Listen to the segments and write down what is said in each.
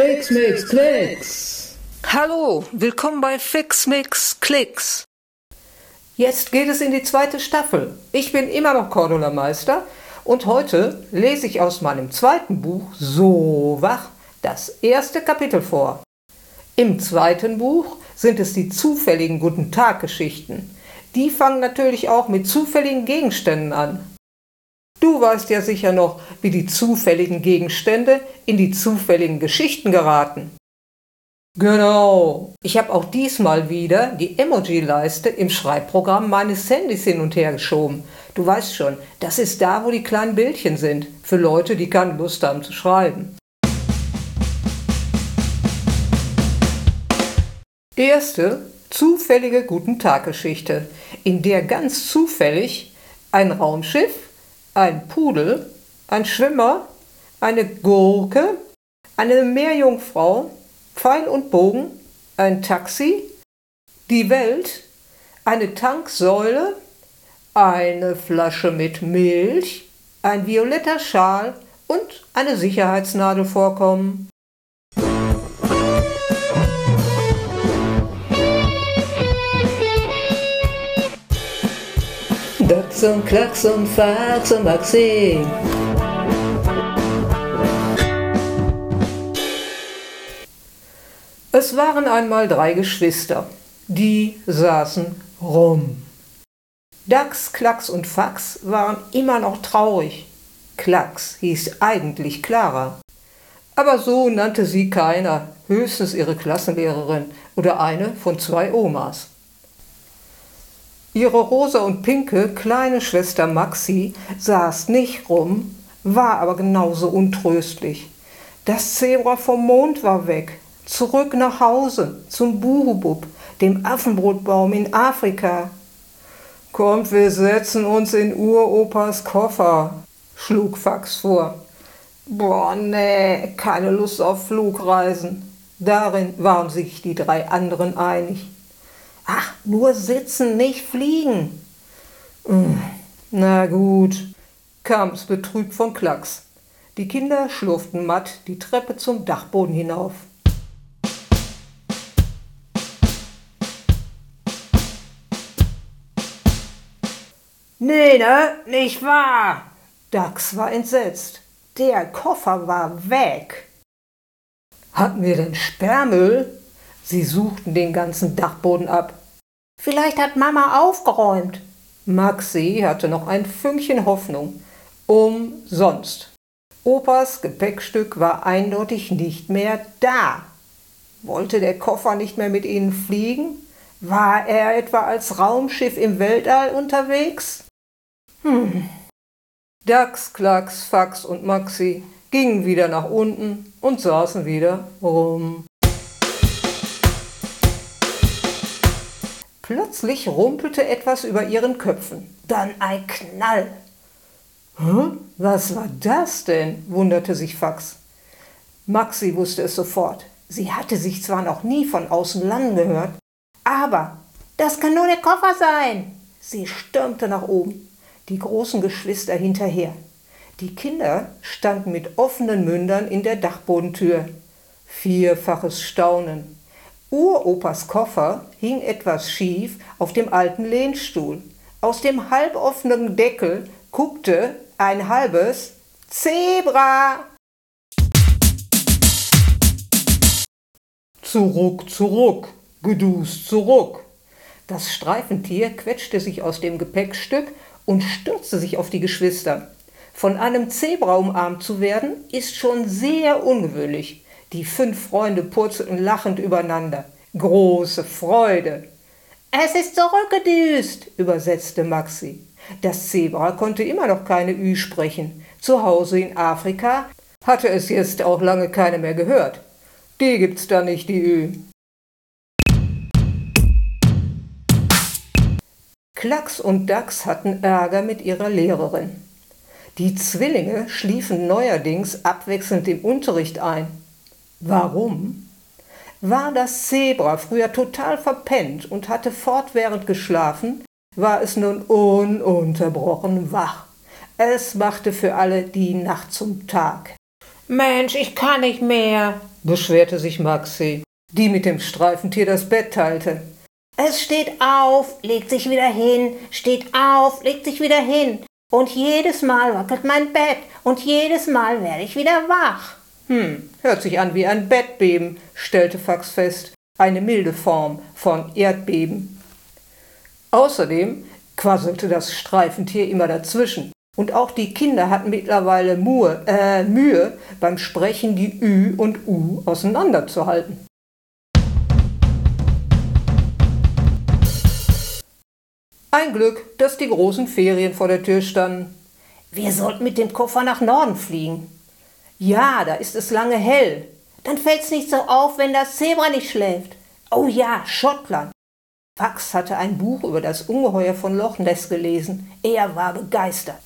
Fix Mix Klicks. Hallo, willkommen bei Fix Mix Klicks. Jetzt geht es in die zweite Staffel. Ich bin immer noch Cordula Meister und heute lese ich aus meinem zweiten Buch So wach das erste Kapitel vor. Im zweiten Buch sind es die zufälligen Guten Tag Geschichten. Die fangen natürlich auch mit zufälligen Gegenständen an. Du weißt ja sicher noch, wie die zufälligen Gegenstände in die zufälligen Geschichten geraten. Genau. Ich habe auch diesmal wieder die Emoji-Leiste im Schreibprogramm meines Handys hin und her geschoben. Du weißt schon, das ist da, wo die kleinen Bildchen sind, für Leute, die keine Lust haben zu schreiben. Erste zufällige Guten Tag Geschichte, in der ganz zufällig ein Raumschiff, ein Pudel, ein Schwimmer, eine Gurke, eine Meerjungfrau, Pfeil und Bogen, ein Taxi, die Welt, eine Tanksäule, eine Flasche mit Milch, ein violetter Schal und eine Sicherheitsnadel vorkommen. Dachs und Klacks und Fax und Maxi. Es waren einmal drei Geschwister, die saßen rum. Dachs, Klacks und Fax waren immer noch traurig. Klacks hieß eigentlich Clara. Aber so nannte sie keiner, höchstens ihre Klassenlehrerin oder eine von zwei Omas. Ihre rosa und pinke kleine Schwester Maxi saß nicht rum, war aber genauso untröstlich. Das Zebra vom Mond war weg, zurück nach Hause, zum Buhubub, dem Affenbrotbaum in Afrika. Kommt, wir setzen uns in Uropas Koffer, schlug Fax vor. Boah, nee, keine Lust auf Flugreisen. Darin waren sich die drei anderen einig. Ach, nur sitzen, nicht fliegen. Hm, na gut, kam's betrübt von Klacks. Die Kinder schlurften matt die Treppe zum Dachboden hinauf. Nee, ne? Nicht wahr? Dax war entsetzt. Der Koffer war weg. Hatten wir denn Sperrmüll? Sie suchten den ganzen Dachboden ab. Vielleicht hat Mama aufgeräumt. Maxi hatte noch ein Fünkchen Hoffnung. Umsonst. Opas Gepäckstück war eindeutig nicht mehr da. Wollte der Koffer nicht mehr mit ihnen fliegen? War er etwa als Raumschiff im Weltall unterwegs? Hm. Dax, Klacks, Fax und Maxi gingen wieder nach unten und saßen wieder rum. Plötzlich rumpelte etwas über ihren Köpfen. Dann ein Knall. Hä? Was war das denn? wunderte sich Fax. Maxi wusste es sofort. Sie hatte sich zwar noch nie von außen landen gehört, aber das kann nur der Koffer sein. Sie stürmte nach oben die großen Geschwister hinterher. Die Kinder standen mit offenen Mündern in der Dachbodentür. Vierfaches Staunen. Uropas Koffer hing etwas schief auf dem alten Lehnstuhl. Aus dem halboffenen Deckel guckte ein halbes Zebra. Zurück, zurück, gedust zurück. Das Streifentier quetschte sich aus dem Gepäckstück und stürzte sich auf die Geschwister. Von einem Zebra umarmt zu werden, ist schon sehr ungewöhnlich. Die fünf Freunde purzelten lachend übereinander. Große Freude. Es ist zurückgedüst, übersetzte Maxi. Das Zebra konnte immer noch keine Ü sprechen. Zu Hause in Afrika hatte es jetzt auch lange keine mehr gehört. Die gibt's da nicht, die Ü. Klacks und Dachs hatten Ärger mit ihrer Lehrerin. Die Zwillinge schliefen neuerdings abwechselnd im Unterricht ein. Warum? War das Zebra früher total verpennt und hatte fortwährend geschlafen, war es nun ununterbrochen wach. Es machte für alle die Nacht zum Tag. Mensch, ich kann nicht mehr, beschwerte sich Maxi, die mit dem Streifentier das Bett teilte. Es steht auf, legt sich wieder hin, steht auf, legt sich wieder hin. Und jedes Mal wackelt mein Bett und jedes Mal werde ich wieder wach. Hm, hört sich an wie ein Bettbeben, stellte Fax fest, eine milde Form von Erdbeben. Außerdem quasselte das Streifentier immer dazwischen. Und auch die Kinder hatten mittlerweile Mühe, äh, Mühe beim Sprechen die Ü und U auseinanderzuhalten. Ein Glück, dass die großen Ferien vor der Tür standen. Wir sollten mit dem Koffer nach Norden fliegen. Ja, da ist es lange hell. Dann fällt's nicht so auf, wenn das Zebra nicht schläft. Oh ja, Schottland. Fax hatte ein Buch über das Ungeheuer von Loch Ness gelesen. Er war begeistert.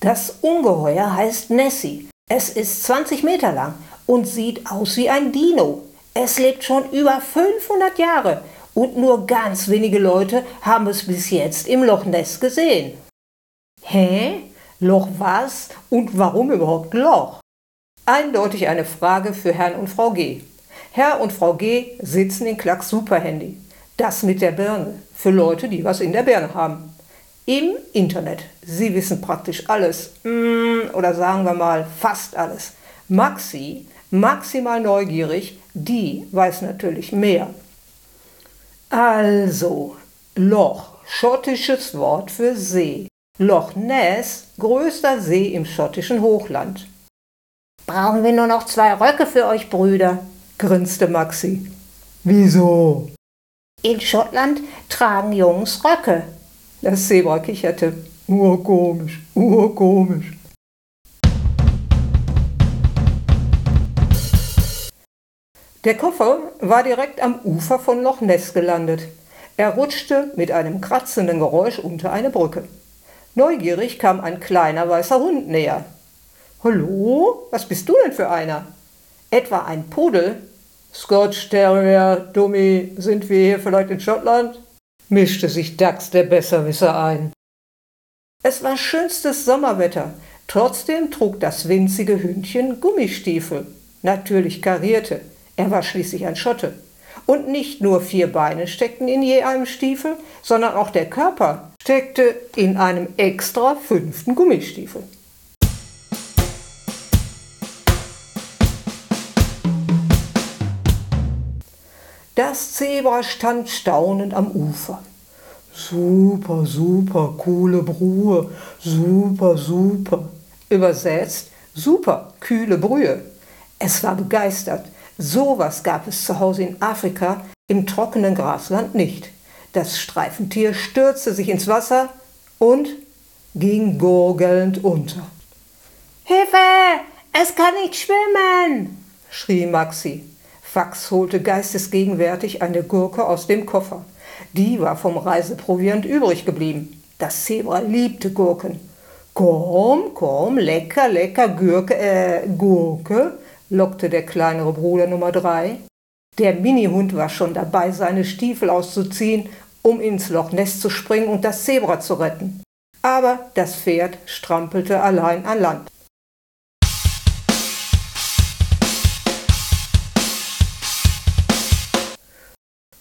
Das Ungeheuer heißt Nessie. Es ist 20 Meter lang und sieht aus wie ein Dino. Es lebt schon über 500 Jahre und nur ganz wenige Leute haben es bis jetzt im Loch Ness gesehen. Hä? Loch was? Und warum überhaupt Loch? Eindeutig eine Frage für Herrn und Frau G. Herr und Frau G sitzen in Klacks Superhandy. Das mit der Birne. Für Leute, die was in der Birne haben. Im Internet. Sie wissen praktisch alles. Mm, oder sagen wir mal fast alles. Maxi, maximal neugierig, die weiß natürlich mehr. Also, Loch, schottisches Wort für See. Loch Ness, größter See im schottischen Hochland. Brauchen wir nur noch zwei Röcke für euch Brüder, grinste Maxi. Wieso? In Schottland tragen Jungs Röcke. Das Zebra kicherte. Urkomisch, urkomisch. Der Koffer war direkt am Ufer von Loch Ness gelandet. Er rutschte mit einem kratzenden Geräusch unter eine Brücke. Neugierig kam ein kleiner weißer Hund näher. Hallo, was bist du denn für einer? Etwa ein Pudel? Scotch Terrier, Dummy, sind wir hier vielleicht in Schottland? mischte sich Dax der Besserwisser ein. Es war schönstes Sommerwetter, trotzdem trug das winzige Hündchen Gummistiefel, natürlich karierte, er war schließlich ein Schotte. Und nicht nur vier Beine steckten in je einem Stiefel, sondern auch der Körper steckte in einem extra fünften Gummistiefel. Das Zebra stand staunend am Ufer. Super, super, coole Brühe, super, super. Übersetzt, super, kühle Brühe. Es war begeistert. Sowas gab es zu Hause in Afrika im trockenen Grasland nicht. Das Streifentier stürzte sich ins Wasser und ging gurgelnd unter. Hilfe! Es kann nicht schwimmen! schrie Maxi. Fax holte geistesgegenwärtig eine Gurke aus dem Koffer. Die war vom Reiseproviant übrig geblieben. Das Zebra liebte Gurken. Komm, komm, lecker, lecker, Gurke, äh, Gurke, lockte der kleinere Bruder Nummer drei. Der Minihund war schon dabei, seine Stiefel auszuziehen, um ins Loch Ness zu springen und das Zebra zu retten. Aber das Pferd strampelte allein an Land.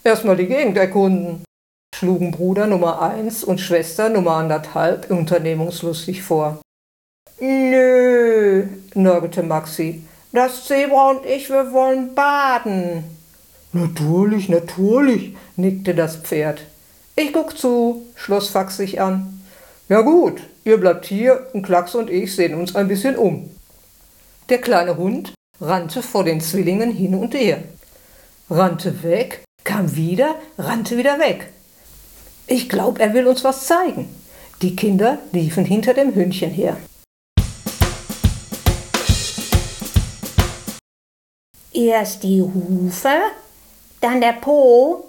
Erstmal die Gegend erkunden, schlugen Bruder Nummer 1 und Schwester Nummer anderthalb unternehmungslustig vor. Nö, nörgelte Maxi. Das Zebra und ich, wir wollen baden. Natürlich, natürlich, nickte das Pferd. Ich guck zu, schloss Fax sich an. Ja gut, ihr bleibt hier und Klacks und ich sehen uns ein bisschen um. Der kleine Hund rannte vor den Zwillingen hin und her, rannte weg kam wieder, rannte wieder weg. Ich glaube, er will uns was zeigen. Die Kinder liefen hinter dem Hündchen her. Erst die Hufe, dann der Po,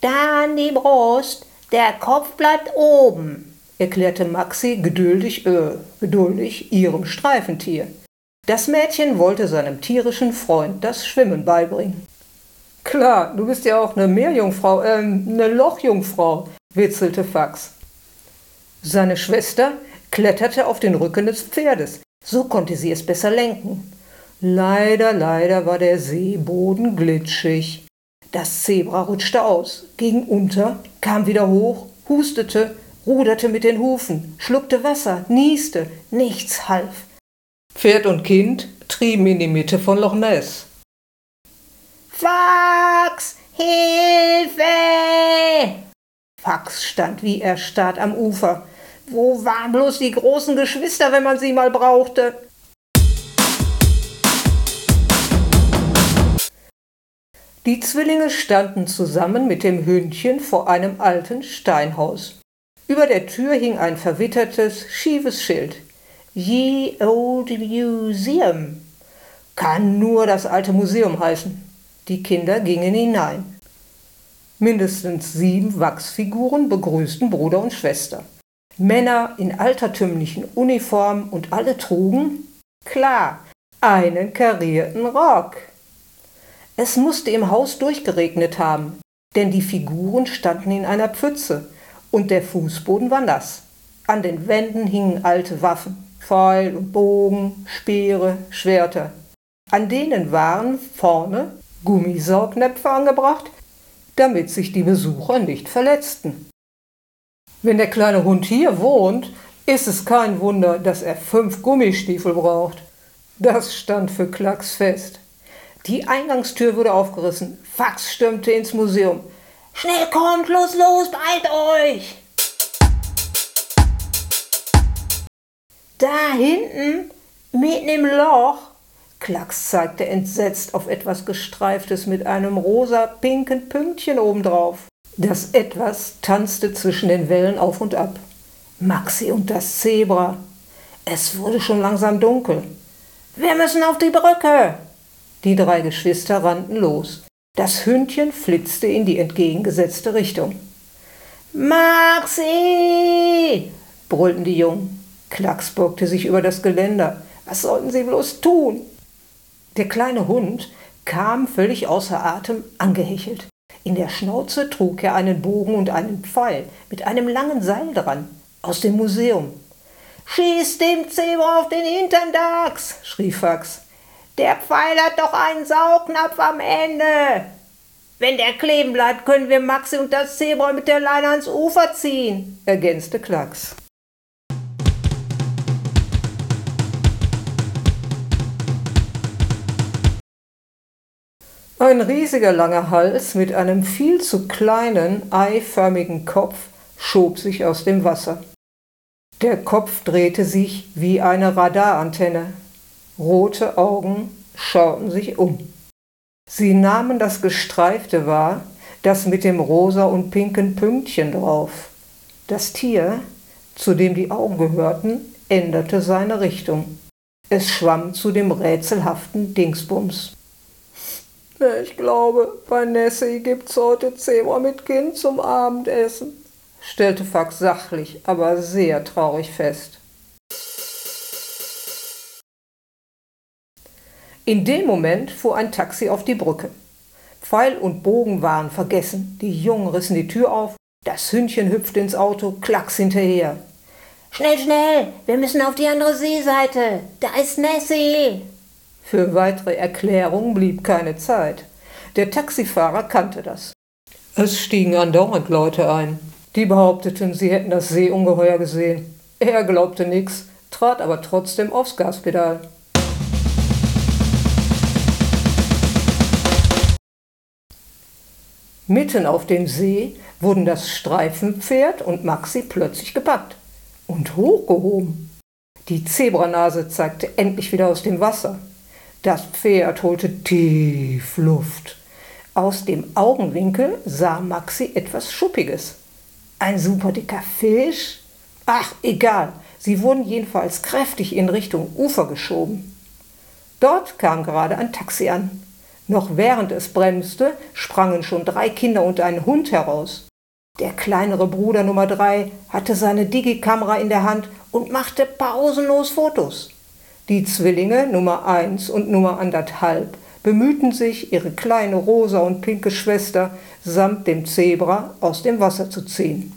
dann die Brust, der Kopf bleibt oben, erklärte Maxi geduldig, äh, geduldig ihrem Streifentier. Das Mädchen wollte seinem tierischen Freund das Schwimmen beibringen. Klar, du bist ja auch eine Meerjungfrau, ähm, eine Lochjungfrau, witzelte Fax. Seine Schwester kletterte auf den Rücken des Pferdes, so konnte sie es besser lenken. Leider, leider war der Seeboden glitschig. Das Zebra rutschte aus, ging unter, kam wieder hoch, hustete, ruderte mit den Hufen, schluckte Wasser, nieste, nichts half. Pferd und Kind trieben in die Mitte von Loch Ness. Fax! Hilfe! Fax stand wie erstarrt am Ufer. Wo waren bloß die großen Geschwister, wenn man sie mal brauchte? Die Zwillinge standen zusammen mit dem Hündchen vor einem alten Steinhaus. Über der Tür hing ein verwittertes, schiefes Schild. Ye Old Museum. Kann nur das alte Museum heißen. Die Kinder gingen hinein. Mindestens sieben Wachsfiguren begrüßten Bruder und Schwester. Männer in altertümlichen Uniformen und alle trugen, klar, einen karierten Rock. Es musste im Haus durchgeregnet haben, denn die Figuren standen in einer Pfütze und der Fußboden war nass. An den Wänden hingen alte Waffen, Pfeil und Bogen, Speere, Schwerter. An denen waren vorne Gummisaugnäpfe angebracht, damit sich die Besucher nicht verletzten. Wenn der kleine Hund hier wohnt, ist es kein Wunder, dass er fünf Gummistiefel braucht. Das stand für Klacks fest. Die Eingangstür wurde aufgerissen. Fax stürmte ins Museum. Schnell kommt, los, los, beeilt euch! Da hinten, mitten im Loch, Klacks zeigte entsetzt auf etwas Gestreiftes mit einem rosa-pinken Pünktchen obendrauf. Das Etwas tanzte zwischen den Wellen auf und ab. Maxi und das Zebra. Es wurde schon langsam dunkel. Wir müssen auf die Brücke, die drei Geschwister rannten los. Das Hündchen flitzte in die entgegengesetzte Richtung. Maxi! brüllten die Jungen. Klacks beugte sich über das Geländer. Was sollten sie bloß tun? Der kleine Hund kam völlig außer Atem angehechelt. In der Schnauze trug er einen Bogen und einen Pfeil mit einem langen Seil dran aus dem Museum. Schieß dem Zebra auf den Hintern, Dax! schrie Fax. Der Pfeil hat doch einen Saugnapf am Ende. Wenn der kleben bleibt, können wir Maxi und das Zebra mit der Leine ans Ufer ziehen, ergänzte Klacks. Ein riesiger langer Hals mit einem viel zu kleinen, eiförmigen Kopf schob sich aus dem Wasser. Der Kopf drehte sich wie eine Radarantenne. Rote Augen schauten sich um. Sie nahmen das Gestreifte wahr, das mit dem rosa und pinken Pünktchen drauf. Das Tier, zu dem die Augen gehörten, änderte seine Richtung. Es schwamm zu dem rätselhaften Dingsbums. Ich glaube, bei Nessie gibt's heute Zebra mit Kind zum Abendessen, stellte Fax sachlich, aber sehr traurig fest. In dem Moment fuhr ein Taxi auf die Brücke. Pfeil und Bogen waren vergessen. Die Jungen rissen die Tür auf, das Hündchen hüpfte ins Auto, klacks hinterher. Schnell, schnell, wir müssen auf die andere Seeseite. Da ist Nessie. Für weitere Erklärungen blieb keine Zeit. Der Taxifahrer kannte das. Es stiegen andauernd Leute ein. Die behaupteten, sie hätten das Seeungeheuer gesehen. Er glaubte nix, trat aber trotzdem aufs Gaspedal. Mitten auf dem See wurden das Streifenpferd und Maxi plötzlich gepackt und hochgehoben. Die Zebranase zeigte endlich wieder aus dem Wasser. Das Pferd holte tief Luft. Aus dem Augenwinkel sah Maxi etwas Schuppiges. Ein super dicker Fisch? Ach, egal. Sie wurden jedenfalls kräftig in Richtung Ufer geschoben. Dort kam gerade ein Taxi an. Noch während es bremste, sprangen schon drei Kinder und ein Hund heraus. Der kleinere Bruder Nummer drei hatte seine Digikamera in der Hand und machte pausenlos Fotos. Die Zwillinge Nummer eins und Nummer anderthalb bemühten sich, ihre kleine rosa und pinke Schwester samt dem Zebra aus dem Wasser zu ziehen.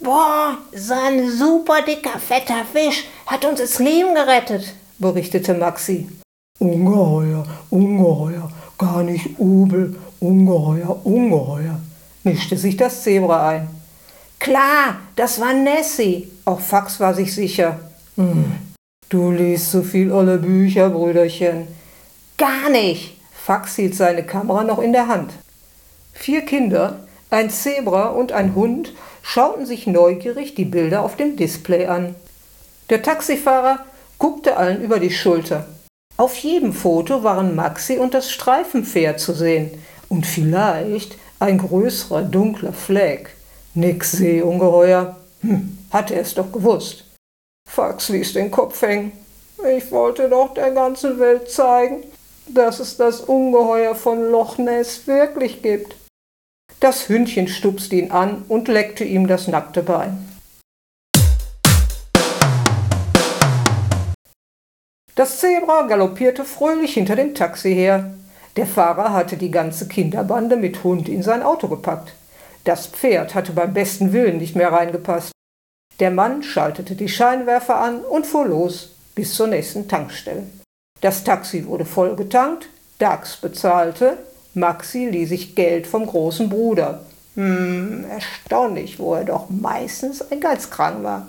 Boah, so ein super dicker, fetter Fisch hat uns das Leben gerettet, berichtete Maxi. Ungeheuer, ungeheuer, gar nicht Ubel, ungeheuer, ungeheuer, mischte sich das Zebra ein. Klar, das war Nessie. Auch Fax war sich sicher. Hm, du liest so viel olle Bücher, Brüderchen. Gar nicht. Fax hielt seine Kamera noch in der Hand. Vier Kinder, ein Zebra und ein Hund schauten sich neugierig die Bilder auf dem Display an. Der Taxifahrer guckte allen über die Schulter. Auf jedem Foto waren Maxi und das Streifenpferd zu sehen und vielleicht ein größerer dunkler Fleck. Nix Seeungeheuer. Hm, hatte er es doch gewusst. Fax ließ den Kopf hängen. Ich wollte doch der ganzen Welt zeigen, dass es das Ungeheuer von Loch Ness wirklich gibt. Das Hündchen stupste ihn an und leckte ihm das nackte Bein. Das Zebra galoppierte fröhlich hinter dem Taxi her. Der Fahrer hatte die ganze Kinderbande mit Hund in sein Auto gepackt. Das Pferd hatte beim besten Willen nicht mehr reingepasst. Der Mann schaltete die Scheinwerfer an und fuhr los bis zur nächsten Tankstelle. Das Taxi wurde voll getankt, Dax bezahlte, Maxi ließ sich Geld vom großen Bruder. Hm, erstaunlich, wo er doch meistens ein Geizkrank war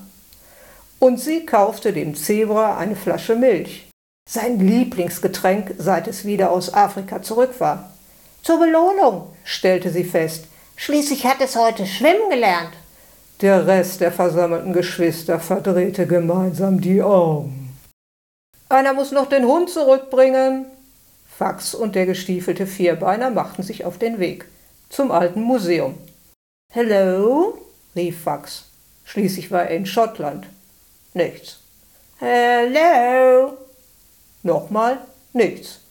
und sie kaufte dem Zebra eine Flasche Milch, sein Lieblingsgetränk, seit es wieder aus Afrika zurück war. Zur Belohnung, stellte sie fest. Schließlich hat es heute schwimmen gelernt. Der Rest der versammelten Geschwister verdrehte gemeinsam die Augen. Einer muss noch den Hund zurückbringen. Fax und der gestiefelte Vierbeiner machten sich auf den Weg zum alten Museum. Hello? rief Fax. Schließlich war er in Schottland. Nichts. Hello. Nochmal nichts.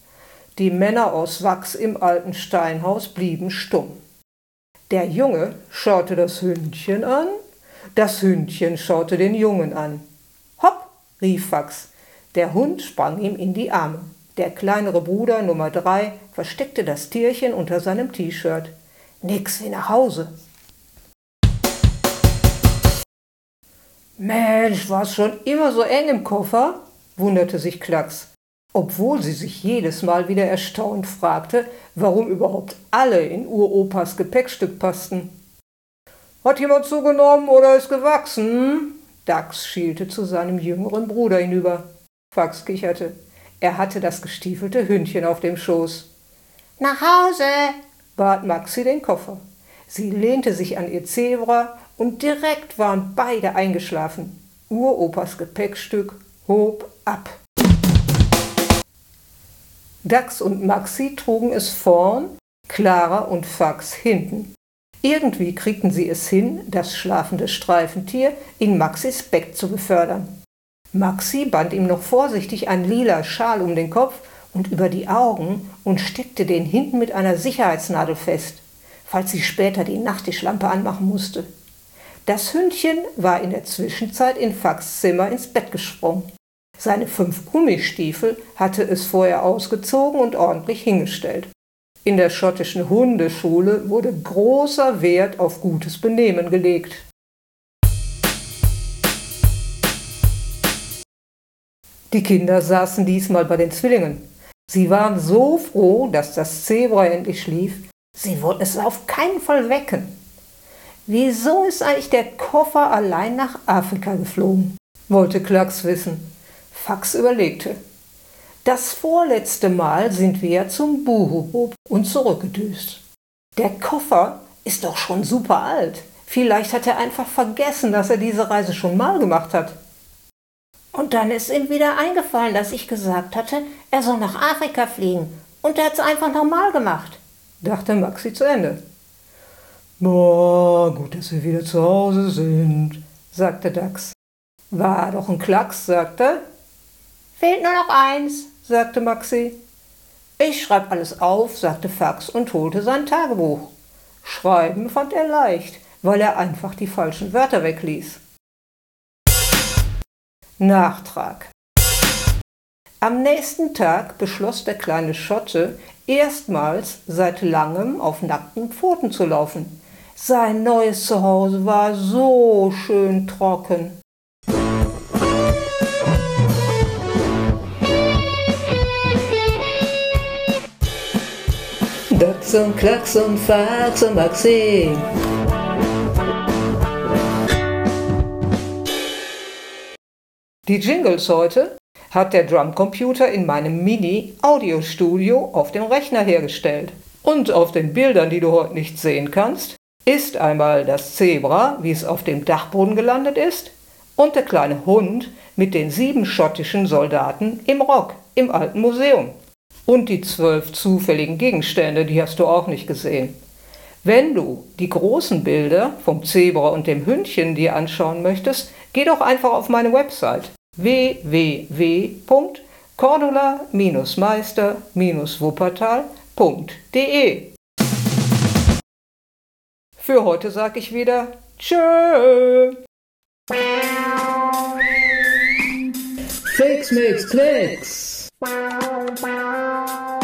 Die Männer aus Wachs im alten Steinhaus blieben stumm. Der Junge schaute das Hündchen an, das Hündchen schaute den Jungen an. Hopp, rief Wachs. Der Hund sprang ihm in die Arme. Der kleinere Bruder Nummer drei versteckte das Tierchen unter seinem T-Shirt. Nix wie nach Hause. Mensch, war es schon immer so eng im Koffer? wunderte sich Klacks, obwohl sie sich jedes Mal wieder erstaunt fragte, warum überhaupt alle in Uropas Gepäckstück passten. Hat jemand zugenommen oder ist gewachsen? Dax schielte zu seinem jüngeren Bruder hinüber. Fax kicherte. Er hatte das gestiefelte Hündchen auf dem Schoß. Nach Hause, bat Maxi den Koffer. Sie lehnte sich an ihr Zebra und direkt waren beide eingeschlafen. Uropas Gepäckstück hob ab. Dax und Maxi trugen es vorn, Clara und Fax hinten. Irgendwie kriegten sie es hin, das schlafende Streifentier in Maxis Beck zu befördern. Maxi band ihm noch vorsichtig einen lila Schal um den Kopf und über die Augen und steckte den hinten mit einer Sicherheitsnadel fest, falls sie später die Nachttischlampe anmachen musste. Das Hündchen war in der Zwischenzeit in Fax Zimmer ins Bett gesprungen. Seine fünf Gummistiefel hatte es vorher ausgezogen und ordentlich hingestellt. In der schottischen Hundeschule wurde großer Wert auf gutes Benehmen gelegt. Die Kinder saßen diesmal bei den Zwillingen. Sie waren so froh, dass das Zebra endlich schlief. Sie wollten es auf keinen Fall wecken. Wieso ist eigentlich der Koffer allein nach Afrika geflogen? wollte Klacks wissen. Fax überlegte. Das vorletzte Mal sind wir ja zum Buhubub und zurückgedüst. Der Koffer ist doch schon super alt. Vielleicht hat er einfach vergessen, dass er diese Reise schon mal gemacht hat. Und dann ist ihm wieder eingefallen, dass ich gesagt hatte, er soll nach Afrika fliegen. Und er hat es einfach nochmal gemacht, dachte Maxi zu Ende. Boah, gut, dass wir wieder zu Hause sind, sagte Dax. War doch ein Klacks, sagte. Fehlt nur noch eins, sagte Maxi. Ich schreib alles auf, sagte Fax und holte sein Tagebuch. Schreiben fand er leicht, weil er einfach die falschen Wörter wegließ. Nachtrag. Am nächsten Tag beschloss der kleine Schotte, erstmals seit langem auf nackten Pfoten zu laufen. Sein neues Zuhause war so schön trocken. Fix und Klacks und Maxim. Die Jingles heute hat der Drumcomputer in meinem Mini-Audiostudio auf dem Rechner hergestellt. Und auf den Bildern, die du heute nicht sehen kannst, ist einmal das Zebra, wie es auf dem Dachboden gelandet ist, und der kleine Hund mit den sieben schottischen Soldaten im Rock im alten Museum. Und die zwölf zufälligen Gegenstände, die hast du auch nicht gesehen. Wenn du die großen Bilder vom Zebra und dem Hündchen dir anschauen möchtest, geh doch einfach auf meine Website www.cordula-meister-wuppertal.de. Für heute sag ich wieder Tschö. Fix, mix, klicks. Bao bao